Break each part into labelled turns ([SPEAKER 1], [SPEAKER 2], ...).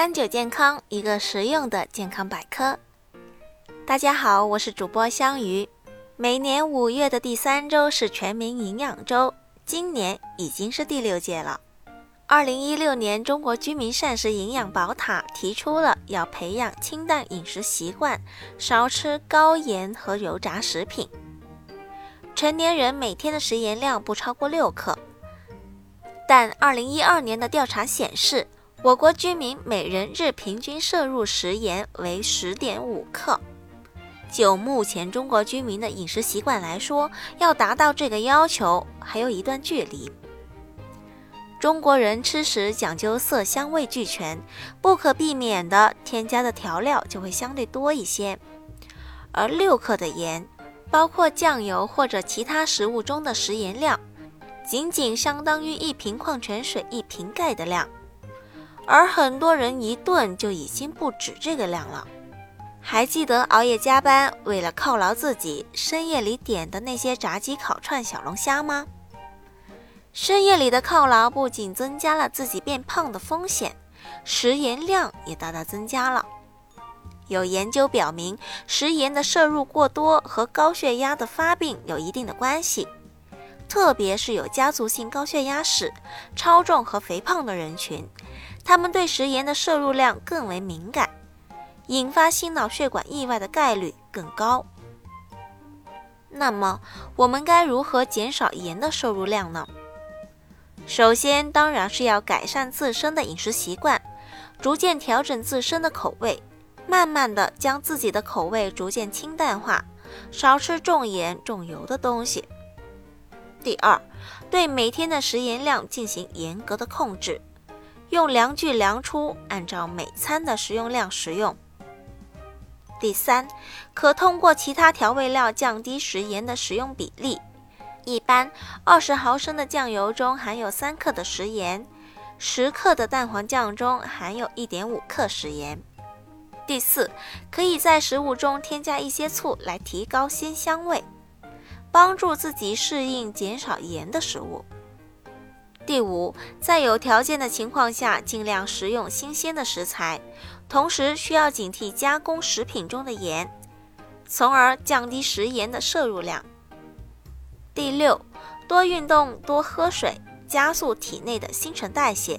[SPEAKER 1] 三九健康，一个实用的健康百科。大家好，我是主播香鱼。每年五月的第三周是全民营养周，今年已经是第六届了。二零一六年，中国居民膳食营养宝塔提出了要培养清淡饮食习惯，少吃高盐和油炸食品。成年人每天的食盐量不超过六克，但二零一二年的调查显示。我国居民每人日平均摄入食盐为十点五克。就目前中国居民的饮食习惯来说，要达到这个要求还有一段距离。中国人吃食讲究色香味俱全，不可避免的添加的调料就会相对多一些。而六克的盐，包括酱油或者其他食物中的食盐量，仅仅相当于一瓶矿泉水一瓶盖的量。而很多人一顿就已经不止这个量了。还记得熬夜加班，为了犒劳自己，深夜里点的那些炸鸡、烤串、小龙虾吗？深夜里的犒劳不仅增加了自己变胖的风险，食盐量也大大增加了。有研究表明，食盐的摄入过多和高血压的发病有一定的关系，特别是有家族性高血压史、超重和肥胖的人群。他们对食盐的摄入量更为敏感，引发心脑血管意外的概率更高。那么，我们该如何减少盐的摄入量呢？首先，当然是要改善自身的饮食习惯，逐渐调整自身的口味，慢慢的将自己的口味逐渐清淡化，少吃重盐重油的东西。第二，对每天的食盐量进行严格的控制。用量具量出，按照每餐的食用量食用。第三，可通过其他调味料降低食盐的食用比例。一般二十毫升的酱油中含有三克的食盐，十克的蛋黄酱中含有一点五克食盐。第四，可以在食物中添加一些醋来提高鲜香味，帮助自己适应减少盐的食物。第五，在有条件的情况下，尽量食用新鲜的食材，同时需要警惕加工食品中的盐，从而降低食盐的摄入量。第六，多运动，多喝水，加速体内的新陈代谢。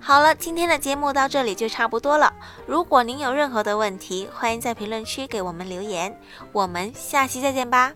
[SPEAKER 1] 好了，今天的节目到这里就差不多了。如果您有任何的问题，欢迎在评论区给我们留言。我们下期再见吧。